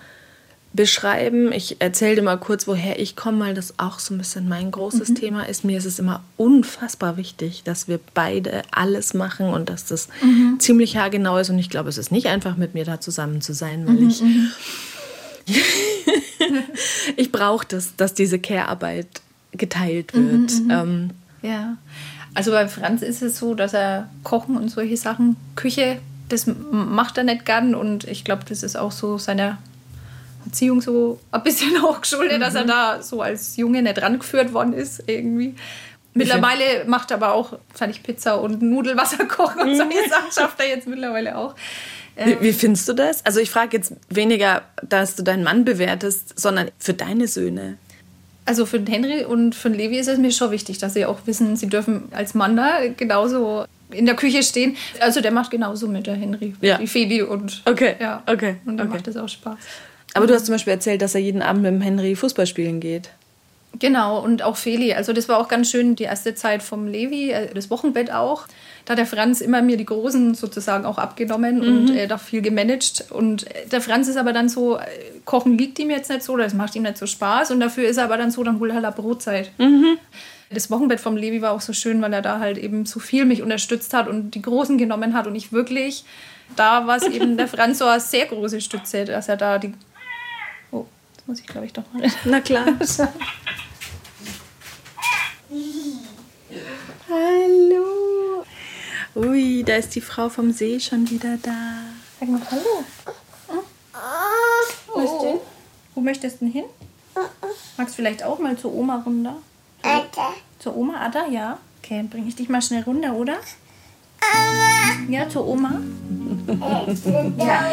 Speaker 3: beschreiben? Ich erzähle dir mal kurz, woher ich komme, weil das auch so ein bisschen mein großes Thema ist. Mir ist es immer unfassbar wichtig, dass wir beide alles machen und dass das ziemlich haargenau ist. Und ich glaube, es ist nicht einfach, mit mir da zusammen zu sein, weil ich ich brauche das, dass diese Care-Arbeit geteilt wird. Ähm,
Speaker 6: Ja. Also bei Franz ist es so, dass er Kochen und solche Sachen, Küche, das macht er nicht gern und ich glaube, das ist auch so seiner Erziehung so ein bisschen auch geschuldet, dass er da so als Junge nicht rangeführt worden ist irgendwie. Mittlerweile macht er aber auch fertig Pizza und Nudelwasser kochen und solche Sachen schafft er jetzt mittlerweile auch.
Speaker 3: Wie, wie findest du das? Also ich frage jetzt weniger, dass du deinen Mann bewertest, sondern für deine Söhne.
Speaker 6: Also für den Henry und für den Levi ist es mir schon wichtig, dass sie auch wissen, sie dürfen als Mann da genauso in der Küche stehen. Also der macht genauso mit der Henry,
Speaker 3: Ja.
Speaker 6: die Phoebe und
Speaker 3: Okay,
Speaker 6: ja.
Speaker 3: okay,
Speaker 6: Und dann
Speaker 3: okay.
Speaker 6: macht das auch Spaß.
Speaker 3: Aber du hast zum Beispiel erzählt, dass er jeden Abend mit dem Henry Fußball spielen geht.
Speaker 6: Genau, und auch Feli. Also das war auch ganz schön, die erste Zeit vom Levi, äh, das Wochenbett auch. Da hat der Franz immer mir die Großen sozusagen auch abgenommen und äh, da viel gemanagt. Und äh, der Franz ist aber dann so, äh, Kochen liegt ihm jetzt nicht so, das macht ihm nicht so Spaß. Und dafür ist er aber dann so, dann holt er halt Brotzeit. Das Wochenbett vom Levi war auch so schön, weil er da halt eben so viel mich unterstützt hat und die Großen genommen hat. Und ich wirklich, da war es eben der Franz so eine sehr große Stütze, dass er da die... Muss ich glaube ich doch mal...
Speaker 3: Na klar. Hallo. Ui, da ist die Frau vom See schon wieder da.
Speaker 6: Sag mal Hallo. Wo ist denn? Wo möchtest du denn hin? Magst du vielleicht auch mal zur Oma runter? Zur Oma Ada, ja? Okay, dann bringe ich dich mal schnell runter, oder? Ja, zur Oma. Ja,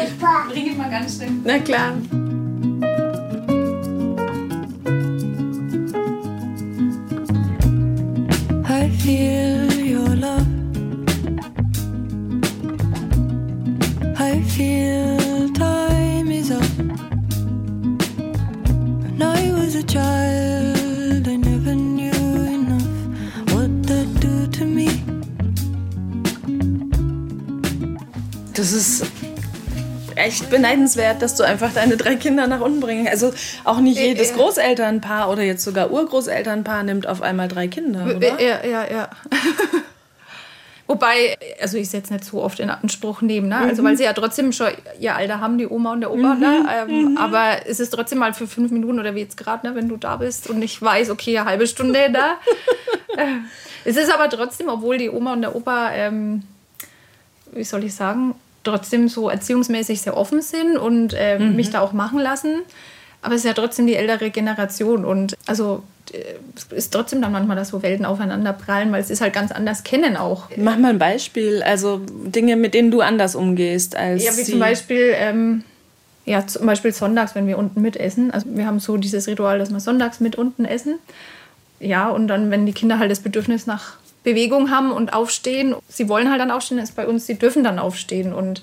Speaker 6: ich bringe ihn mal ganz schnell.
Speaker 3: Na klar. Beneidenswert, dass du einfach deine drei Kinder nach unten bringst. Also auch nicht
Speaker 6: Äh,
Speaker 3: jedes
Speaker 6: äh.
Speaker 3: Großelternpaar oder jetzt sogar Urgroßelternpaar nimmt auf einmal drei Kinder, oder?
Speaker 6: Ja, ja, ja. Wobei, also ich setze nicht so oft in Anspruch nehmen, ne? Also weil sie ja trotzdem schon ihr Alter haben, die Oma und der Opa, ne? Ähm, Aber es ist trotzdem mal für fünf Minuten oder wie jetzt gerade, ne, wenn du da bist und ich weiß, okay, eine halbe Stunde da. Äh, es ist aber trotzdem, obwohl die Oma und der Opa, ähm, wie soll ich sagen, trotzdem so erziehungsmäßig sehr offen sind und ähm, mich da auch machen lassen. Aber es ist ja trotzdem die ältere Generation und also äh, es ist trotzdem dann manchmal, dass so Welten aufeinander prallen, weil es ist halt ganz anders kennen auch.
Speaker 3: Mach mal ein Beispiel, also Dinge, mit denen du anders umgehst als
Speaker 6: Ja, wie
Speaker 3: sie.
Speaker 6: zum Beispiel, ähm, ja, zum Beispiel sonntags, wenn wir unten mitessen. Also wir haben so dieses Ritual, dass wir sonntags mit unten essen. Ja, und dann, wenn die Kinder halt das Bedürfnis nach Bewegung haben und aufstehen, sie wollen halt dann aufstehen, ist bei uns, sie dürfen dann aufstehen und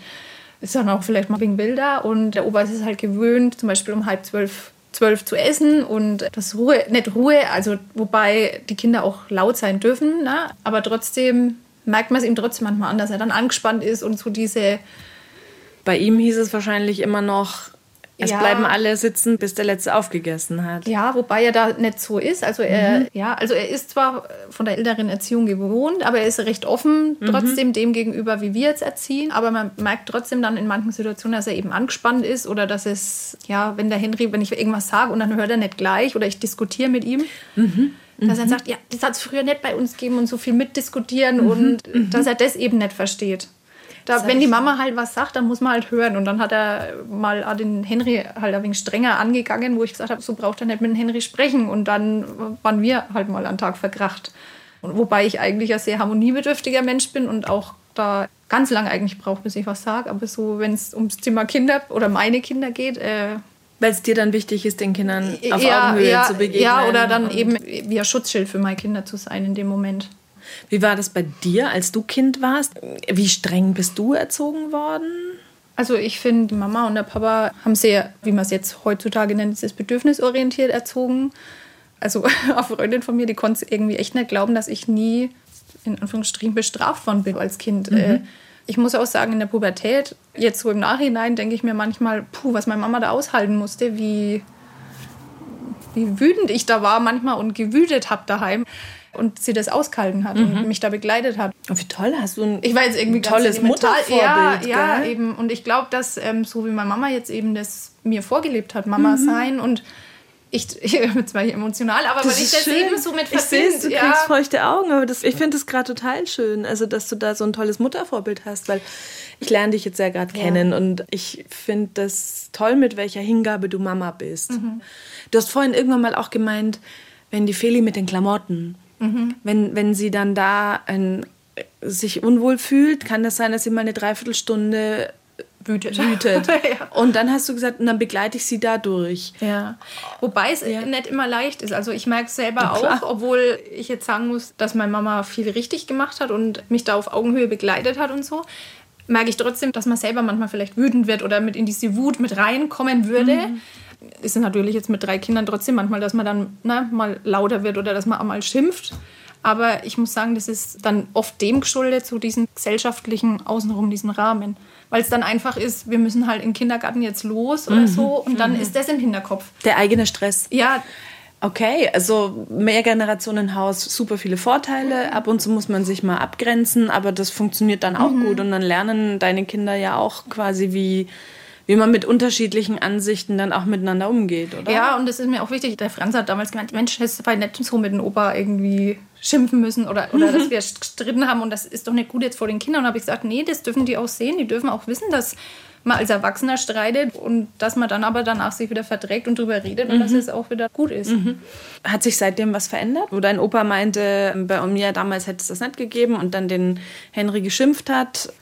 Speaker 6: ist dann auch vielleicht mal wegen wilder. Und der Opa ist es halt gewöhnt, zum Beispiel um halb zwölf, zwölf zu essen und das Ruhe, nicht Ruhe, also wobei die Kinder auch laut sein dürfen, ne? aber trotzdem merkt man es ihm trotzdem manchmal an, dass er dann angespannt ist und so diese
Speaker 3: Bei ihm hieß es wahrscheinlich immer noch, es
Speaker 6: Ja.
Speaker 3: bleiben alle sitzen, bis der Letzte aufgegessen hat.
Speaker 6: Ja, wobei er da nicht so ist. Also er, ja, also er ist zwar von der älteren Erziehung gewohnt, aber er ist recht offen trotzdem dem gegenüber, wie wir jetzt erziehen. Aber man merkt trotzdem dann in manchen Situationen, dass er eben angespannt ist oder dass es, ja, wenn der Henry, wenn ich irgendwas sage und dann hört er nicht gleich oder ich diskutiere mit ihm, dass er sagt, ja, das hat es früher nicht bei uns gegeben und so viel mitdiskutieren und dass er das eben nicht versteht. Da, wenn die Mama halt was sagt, dann muss man halt hören. Und dann hat er mal den Henry halt ein wenig strenger angegangen, wo ich gesagt habe, so braucht er nicht mit dem Henry sprechen. Und dann waren wir halt mal einen Tag verkracht. Und wobei ich eigentlich ein sehr harmoniebedürftiger Mensch bin und auch da ganz lange eigentlich brauche, bis ich was sage. Aber so, wenn es ums Thema Kinder oder meine Kinder geht, äh,
Speaker 3: Weil es dir dann wichtig ist, den Kindern auf
Speaker 6: ja,
Speaker 3: Augenhöhe
Speaker 6: ja,
Speaker 3: zu begegnen.
Speaker 6: Ja, oder dann eben wie ein Schutzschild für meine Kinder zu sein in dem Moment.
Speaker 3: Wie war das bei dir, als du Kind warst? Wie streng bist du erzogen worden?
Speaker 6: Also ich finde, die Mama und der Papa haben sehr, wie man es jetzt heutzutage nennt, dieses bedürfnisorientiert erzogen. Also eine Freundin von mir, die konnte irgendwie echt nicht glauben, dass ich nie in Anführungsstrichen bestraft worden bin als Kind. Äh, Ich muss auch sagen, in der Pubertät, jetzt so im Nachhinein, denke ich mir manchmal, puh, was meine Mama da aushalten musste, wie, wie wütend ich da war manchmal und gewütet habe daheim. Und sie das ausgehalten hat und mich da begleitet hat.
Speaker 3: Oh, wie toll, hast du ein
Speaker 6: Ich war jetzt irgendwie
Speaker 3: ein tolles. Muttervorbild,
Speaker 6: Ja, ja
Speaker 3: gell?
Speaker 6: eben. Und ich glaube, dass ähm, so wie meine Mama jetzt eben das mir vorgelebt hat, Mama
Speaker 3: Mhm.
Speaker 6: sein und ich, ich bin zwar hier emotional, aber weil ich das eben so mit
Speaker 3: Ich sehe es, du
Speaker 6: verbinde,
Speaker 3: kriegst
Speaker 6: ja.
Speaker 3: feuchte Augen, aber das, ich finde es gerade total schön, also dass du da so ein tolles Muttervorbild hast, weil ich lerne dich jetzt ja gerade kennen und ich finde das toll, mit welcher Hingabe du Mama bist.
Speaker 6: Mhm.
Speaker 3: Du hast vorhin irgendwann mal auch gemeint, wenn die Feli mit den Klamotten, Wenn, wenn sie dann da ein, sich unwohl fühlt, kann das sein, dass sie mal eine Dreiviertelstunde
Speaker 6: Wütet.
Speaker 3: wütet.
Speaker 6: ja.
Speaker 3: Und dann hast du gesagt, und dann begleite ich sie da durch.
Speaker 6: Ja. Wobei es nicht immer leicht ist. Also ich merke es selber
Speaker 3: Ja,
Speaker 6: auch, obwohl ich jetzt sagen muss, dass meine Mama viel richtig gemacht hat und mich da auf Augenhöhe begleitet hat und so, merke ich trotzdem, dass man selber manchmal vielleicht wütend wird oder mit in diese Wut mit reinkommen würde. Ist natürlich jetzt mit drei Kindern trotzdem manchmal, dass man dann ne, mal lauter wird oder dass man auch mal schimpft. Aber ich muss sagen, das ist dann oft dem geschuldet, so diesen gesellschaftlichen Außenrum, diesen Rahmen. Weil es dann einfach ist, wir müssen halt den Kindergarten jetzt los oder so und dann ist das im Hinterkopf.
Speaker 3: Der eigene Stress.
Speaker 6: Ja,
Speaker 3: Okay, also Mehrgenerationenhaus, super viele Vorteile. Ab und zu muss man sich mal abgrenzen, aber das funktioniert dann auch gut. Und dann lernen deine Kinder ja auch quasi, wie, wie man mit unterschiedlichen Ansichten dann auch miteinander umgeht, oder?
Speaker 6: Ja, und das ist mir auch wichtig. Der Franz hat damals gemeint, Mensch, es war nicht so mit dem Opa irgendwie schimpfen müssen oder, oder dass wir gestritten haben und das ist doch nicht gut jetzt vor den Kindern. Und habe ich gesagt, nee, das dürfen die auch sehen. Die dürfen auch wissen, dass man als Erwachsener streitet und dass man dann aber danach sich wieder verträgt und drüber redet und dass es auch wieder gut ist.
Speaker 3: Hat sich seitdem was verändert? Wo dein Opa meinte, bei mir damals hätte es das nicht gegeben und dann den Henry geschimpft hat.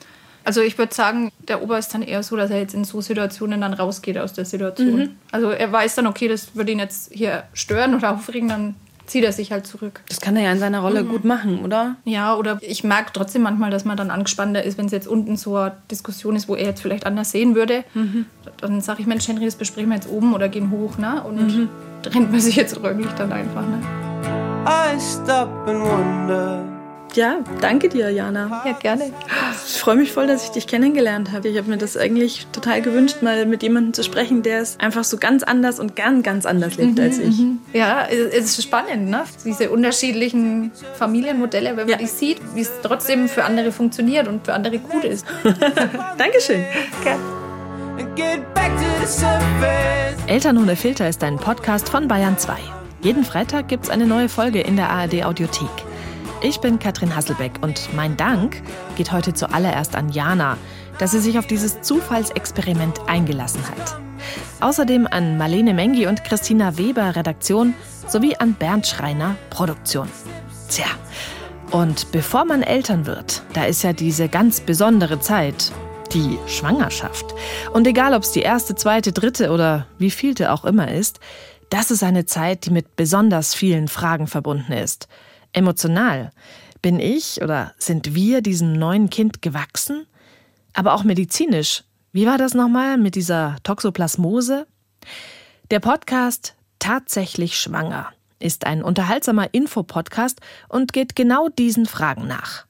Speaker 6: Also ich würde sagen, der Opa ist dann eher so, dass er jetzt in so Situationen dann rausgeht aus der Situation. Also er weiß dann, okay, das würde ihn jetzt hier stören oder aufregen, dann zieht er sich halt zurück.
Speaker 3: Das kann er ja in seiner Rolle gut machen, oder?
Speaker 6: Ja, oder ich merke trotzdem manchmal, dass man dann angespannter ist, wenn es jetzt unten so eine Diskussion ist, wo er jetzt vielleicht anders sehen würde. Dann sage ich, Mensch, Henry, das besprechen wir jetzt oben oder gehen hoch, ne? Und trennt man sich jetzt räumlich dann einfach, ne?
Speaker 7: I stop and wonder.
Speaker 3: Ja, danke dir, Jana.
Speaker 6: Ja, gerne.
Speaker 3: Ich freue mich voll, dass ich dich kennengelernt habe. Ich habe mir das eigentlich total gewünscht, mal mit jemandem zu sprechen, der es einfach so ganz anders und gern ganz anders lebt als ich.
Speaker 6: Ja, es ist spannend, ne? Diese unterschiedlichen Familienmodelle, wenn man
Speaker 3: Ja.
Speaker 6: die sieht, wie es trotzdem für andere funktioniert und für andere gut ist.
Speaker 3: Dankeschön.
Speaker 7: And get back to the surface.
Speaker 1: Eltern ohne Filter ist ein Podcast von Bayern 2. Jeden Freitag gibt's eine neue Folge in der ARD Audiothek. Ich bin Katrin Hasselbeck und mein Dank geht heute zuallererst an Jana, dass sie sich auf dieses Zufallsexperiment eingelassen hat. Außerdem an Marlene Mengi und Christina Weber Redaktion sowie an Bernd Schreiner Produktion. Tja, und bevor man Eltern wird, da ist ja diese ganz besondere Zeit, die Schwangerschaft. Und egal, ob es die erste, zweite, dritte oder wie vielte auch immer ist, das ist eine Zeit, die mit besonders vielen Fragen verbunden ist. Emotional. Bin ich oder sind wir diesem neuen Kind gewachsen? Aber auch medizinisch. Wie war das nochmal mit dieser Toxoplasmose? Der Podcast Tatsächlich Schwanger ist ein unterhaltsamer Infopodcast und geht genau diesen Fragen nach.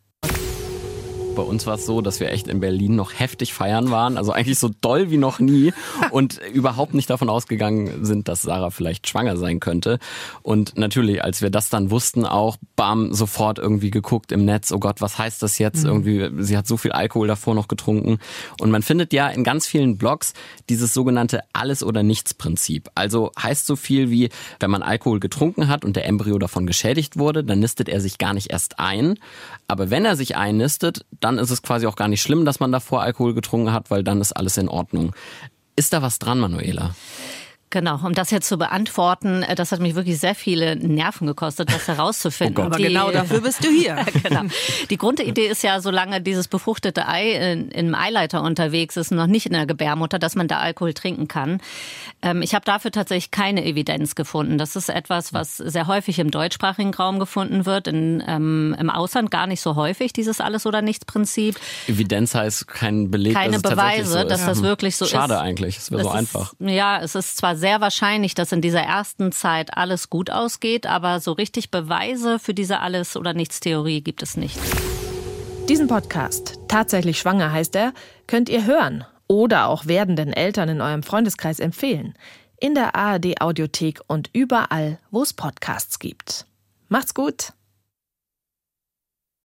Speaker 11: Bei uns war es so, dass wir echt in Berlin noch heftig feiern waren, also eigentlich so doll wie noch nie und überhaupt nicht davon ausgegangen sind, dass Sarah vielleicht schwanger sein könnte. Und natürlich, als wir das dann wussten, auch bam, sofort irgendwie geguckt im Netz, oh Gott, was heißt das jetzt? Irgendwie, sie hat so viel Alkohol davor noch getrunken. Und man findet ja in ganz vielen Blogs dieses sogenannte Alles- oder Nichts-Prinzip. Also heißt so viel wie, wenn man Alkohol getrunken hat und der Embryo davon geschädigt wurde, dann nistet er sich gar nicht erst ein. Aber wenn er sich einnistet, dann ist es quasi auch gar nicht schlimm, dass man davor Alkohol getrunken hat, weil dann ist alles in Ordnung. Ist da was dran, Manuela?
Speaker 12: Genau, um das jetzt zu beantworten, äh, das hat mich wirklich sehr viele Nerven gekostet, das herauszufinden.
Speaker 11: Oh Gott.
Speaker 12: Die-
Speaker 13: Genau dafür bist du hier.
Speaker 12: genau. Die Grundidee ist ja, solange dieses befruchtete Ei in, im Eileiter unterwegs ist, noch nicht in der Gebärmutter, dass man da Alkohol trinken kann. Ähm, ich habe dafür tatsächlich keine Evidenz gefunden. Das ist etwas, was sehr häufig im deutschsprachigen Raum gefunden wird, in, ähm, im Ausland gar nicht so häufig, dieses Alles- oder Nichts-Prinzip.
Speaker 11: Evidenz heißt kein Beleg,
Speaker 12: Keine
Speaker 11: dass
Speaker 12: Beweise,
Speaker 11: so ist.
Speaker 12: dass das wirklich so
Speaker 11: Schade
Speaker 12: ist.
Speaker 11: eigentlich, es wäre so
Speaker 12: Es
Speaker 11: einfach.
Speaker 12: Ist, ja, es ist zwar sehr wahrscheinlich, dass in dieser ersten Zeit alles gut ausgeht, aber so richtig Beweise für diese Alles- oder Nichts-Theorie gibt es nicht.
Speaker 1: Diesen Podcast, tatsächlich schwanger heißt er, könnt ihr hören oder auch werdenden Eltern in eurem Freundeskreis empfehlen. In der ARD Audiothek und überall, wo es Podcasts gibt. Macht's gut!